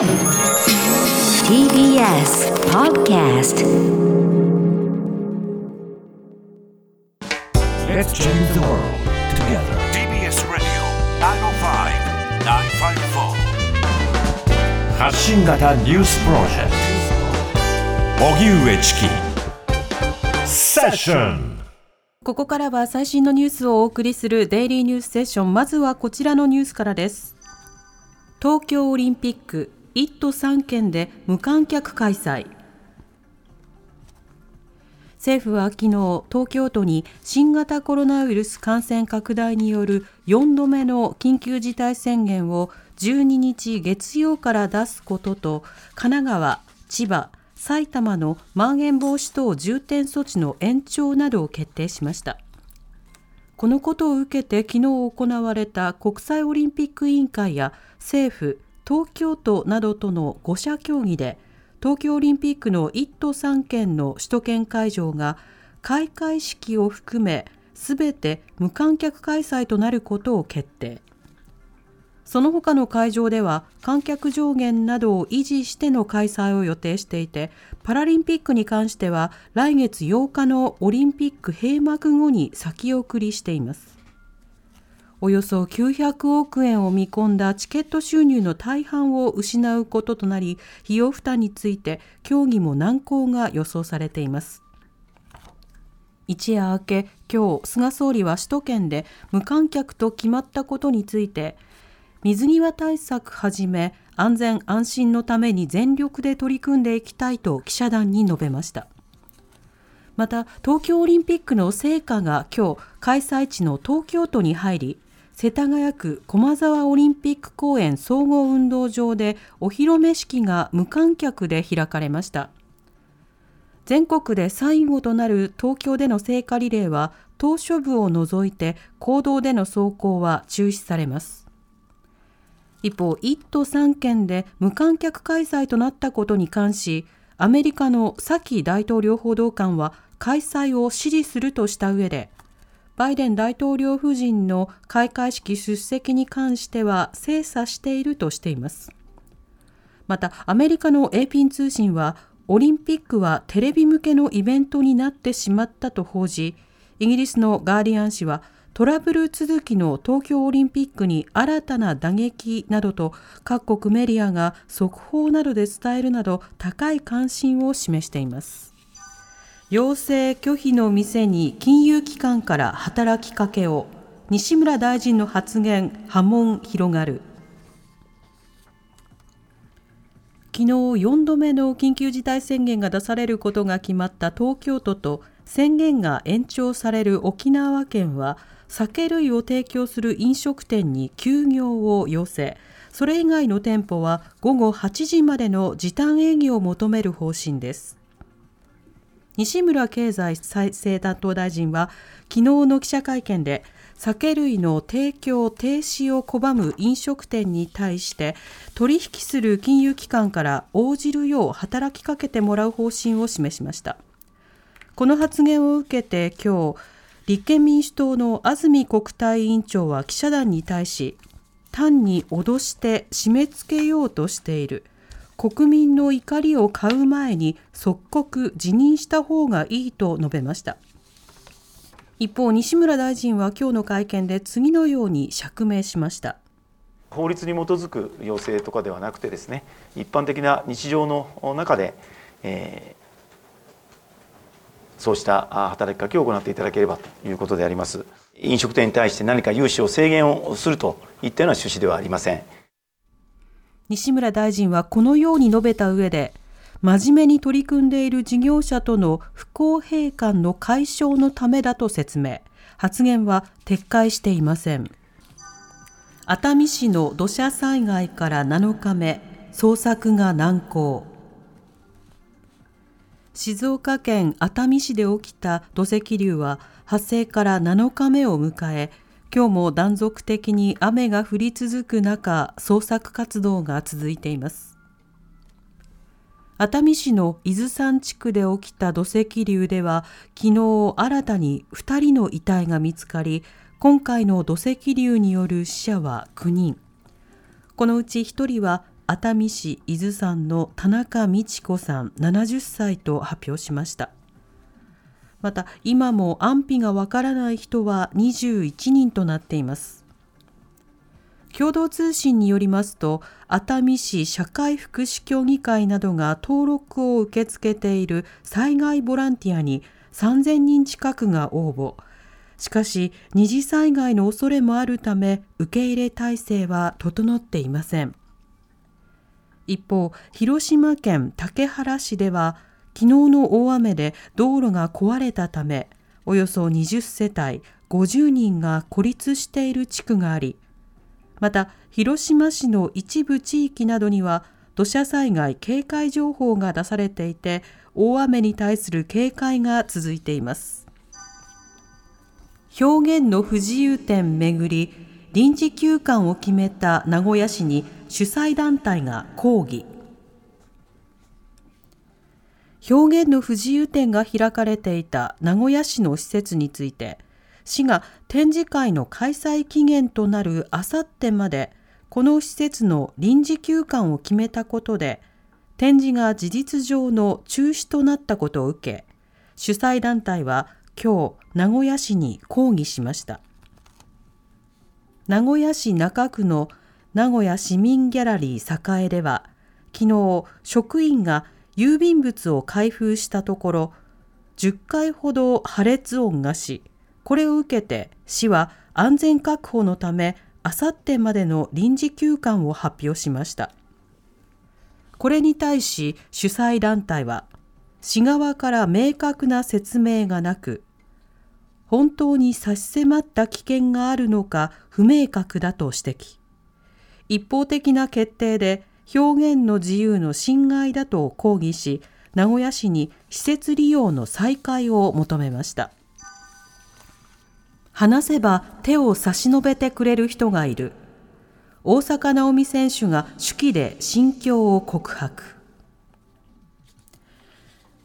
TBS Podcast Let's change the world together. TBS Radio 905-954発信型ニュースプロジェクト荻上チキセッションここからは最新のニュースをお送りするデイリーニュースセッション。まずはこちらのニュースからです。東京オリンピック1都3県で無観客開催。政府は昨日、東京都に新型コロナウイルス感染拡大による4度目の緊急事態宣言を12日月曜から出すことと、神奈川、千葉、埼玉のまん延防止等重点措置の延長などを決定しました。このことを受けて昨日行われた国際オリンピック委員会や政府、東京都などとの5者協議で東京オリンピックの1都3県の首都圏会場が開会式を含めすべて無観客開催となることを決定。その他の会場では観客上限などを維持しての開催を予定していてパラリンピックに関しては来月8日のオリンピック閉幕後に先送りしていますおよそ900億円を見込んだチケット収入の大半を失うこととなり費用負担について協議も難航が予想されています。一夜明け今日菅総理は首都圏で無観客と決まったことについて水際対策はじめ安全安心のために全力で取り組んでいきたいと記者団に述べました。また東京オリンピックの聖火が今日開催地の東京都に入り世田谷区駒沢オリンピック公園総合運動場でお披露目式が無観客で開かれました。全国で最後となる東京での聖火リレーは島しょ部を除いて公道での走行は中止されます。一方、1都3県で無観客開催となったことに関し、アメリカのサキ大統領報道官は開催を支持するとした上で、バイデン大統領夫人の開会式出席に関しては精査しているとしています。また、アメリカの AP 通信は、オリンピックはテレビ向けのイベントになってしまったと報じ、イギリスのガーディアン紙は、トラブル続きの東京オリンピックに新たな打撃などと各国メディアが速報などで伝えるなど高い関心を示しています。要請拒否の店に金融機関から働きかけを西村大臣の発言波紋広がる。昨日4度目の緊急事態宣言が出されることが決まった東京都と宣言が延長される沖縄県は酒類を提供する飲食店に休業を要請。それ以外の店舗は午後8時までの時短営業を求める方針です。西村経済再生担当大臣は昨日の記者会見で酒類の提供停止を拒む飲食店に対して取引する金融機関から応じるよう働きかけてもらう方針を示しました。この発言を受けて今日立憲民主党の安住国対委員長は記者団に対し単に脅して締め付けようとしている。国民の怒りを買う前に即刻辞任した方がいいと述べました一方西村大臣は今日の会見で次のように釈明しました法律に基づく要請とかではなくてですね一般的な日常の中で、えーそうした働きかけを行っていただければということであります。飲食店に対して何か融資を制限をするといったような趣旨ではありません。西村大臣はこのように述べた上で、真面目に取り組んでいる事業者との不公平感の解消のためだと説明。発言は撤回していません。熱海市の土砂災害から7日目、捜索が難航。静岡県熱海市で起きた土石流は発生から7日目を迎え今日も断続的に雨が降り続く中捜索活動が続いています。熱海市の伊豆山地区で起きた土石流では昨日新たに2人の遺体が見つかり今回の土石流による死者は9人。このうち1人は熱海市伊豆山の田中美智子さん70歳と発表しました。また今も安否がわからない人は21人となっています。共同通信によりますと熱海市社会福祉協議会などが登録を受け付けている災害ボランティアに3000人近くが応募。しかし二次災害の恐れもあるため受け入れ体制は整っていません。一方広島県竹原市では昨日の大雨で道路が壊れたためおよそ20世帯50人が孤立している地区がありまた広島市の一部地域などには土砂災害警戒情報が出されていて大雨に対する警戒が続いています。表現の不自由点めぐり臨時休館を決めた名古屋市に主催団体が抗議。表現の不自由展が開かれていた名古屋市の施設について市が展示会の開催期限となるあさってまでこの施設の臨時休館を決めたことで展示が事実上の中止となったことを受け主催団体は今日名古屋市に抗議しました。名古屋市中区の名古屋市民ギャラリー栄では昨日職員が郵便物を開封したところ10回ほど破裂音がしこれを受けて市は安全確保のためあさってまでの臨時休館を発表しました。これに対し主催団体は市側から明確な説明がなく本当に差し迫った危険があるのか不明確だと指摘。一方的な決定で表現の自由の侵害だと抗議し名古屋市に施設利用の再開を求めました。話せば手を差し伸べてくれる人がいる。大坂なおみ選手が手記で心境を告白。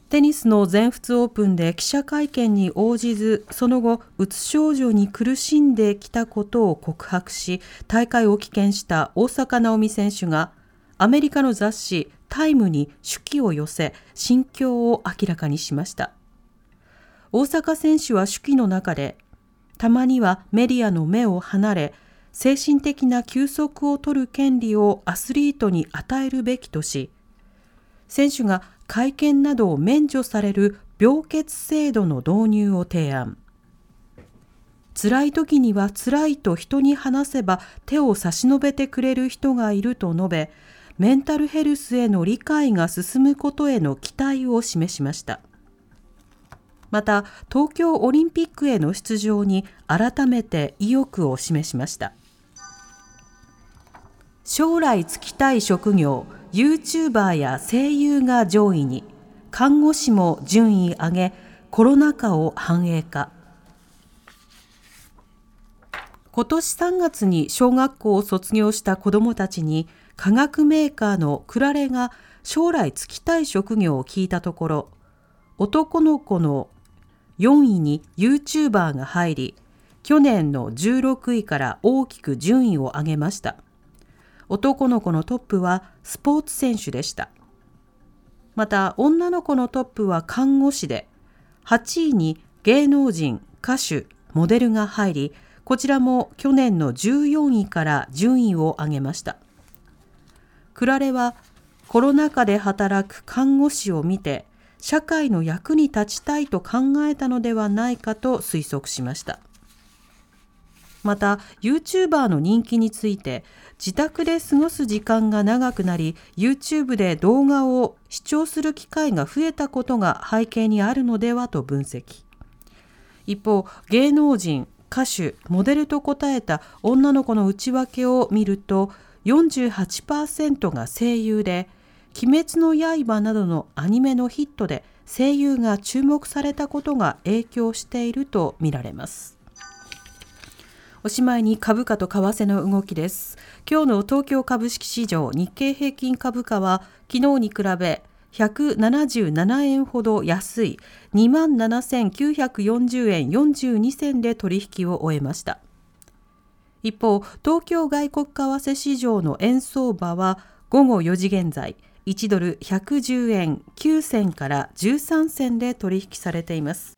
テニスの全仏オープンで記者会見に応じず、その後、うつ症状に苦しんできたことを告白し、大会を棄権した大坂なおみ選手が、アメリカの雑誌タイムに手記を寄せ、心境を明らかにしました。大坂選手は手記の中で、たまにはメディアの目を離れ、精神的な休息を取る権利をアスリートに与えるべきとし、選手が会見などを免除される病欠制度の導入を提案。辛い時には辛いと人に話せば手を差し伸べてくれる人がいると述べ、メンタルヘルスへの理解が進むことへの期待を示しました。また、東京オリンピックへの出場に改めて意欲を示しました。将来就きたい職業、YouTuber や声優が上位に、看護師も順位上げ、コロナ禍を反映化。今年3月に小学校を卒業した子どもたちに、化学メーカーのクラレが将来就きたい職業を聞いたところ、男の子の4位に YouTuber が入り、去年の16位から大きく順位を上げました。男の子のトップはスポーツ選手でした。また女の子のトップは看護師で、8位に芸能人、歌手、モデルが入り、こちらも去年の14位から順位を上げました。クラレはコロナ禍で働く看護師を見て、社会の役に立ちたいと考えたのではないかと推測しました。また YouTuber の人気について自宅で過ごす時間が長くなり YouTube で動画を視聴する機会が増えたことが背景にあるのではと分析一方芸能人歌手モデルと答えた女の子の内訳を見ると48%が声優で「鬼滅の刃」などのアニメのヒットで声優が注目されたことが影響しているとみられます。おしまいに株価と為替の動きです。今日の東京株式市場日経平均株価は昨日に比べ177円ほど安い27,940円42銭で取引を終えました。一方、東京外国為替市場の円相場は午後4時現在1ドル110円9銭から13銭で取引されています。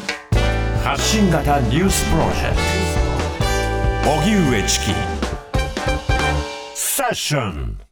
発信型ニュースプロジェクト。荻上チキ。セッション。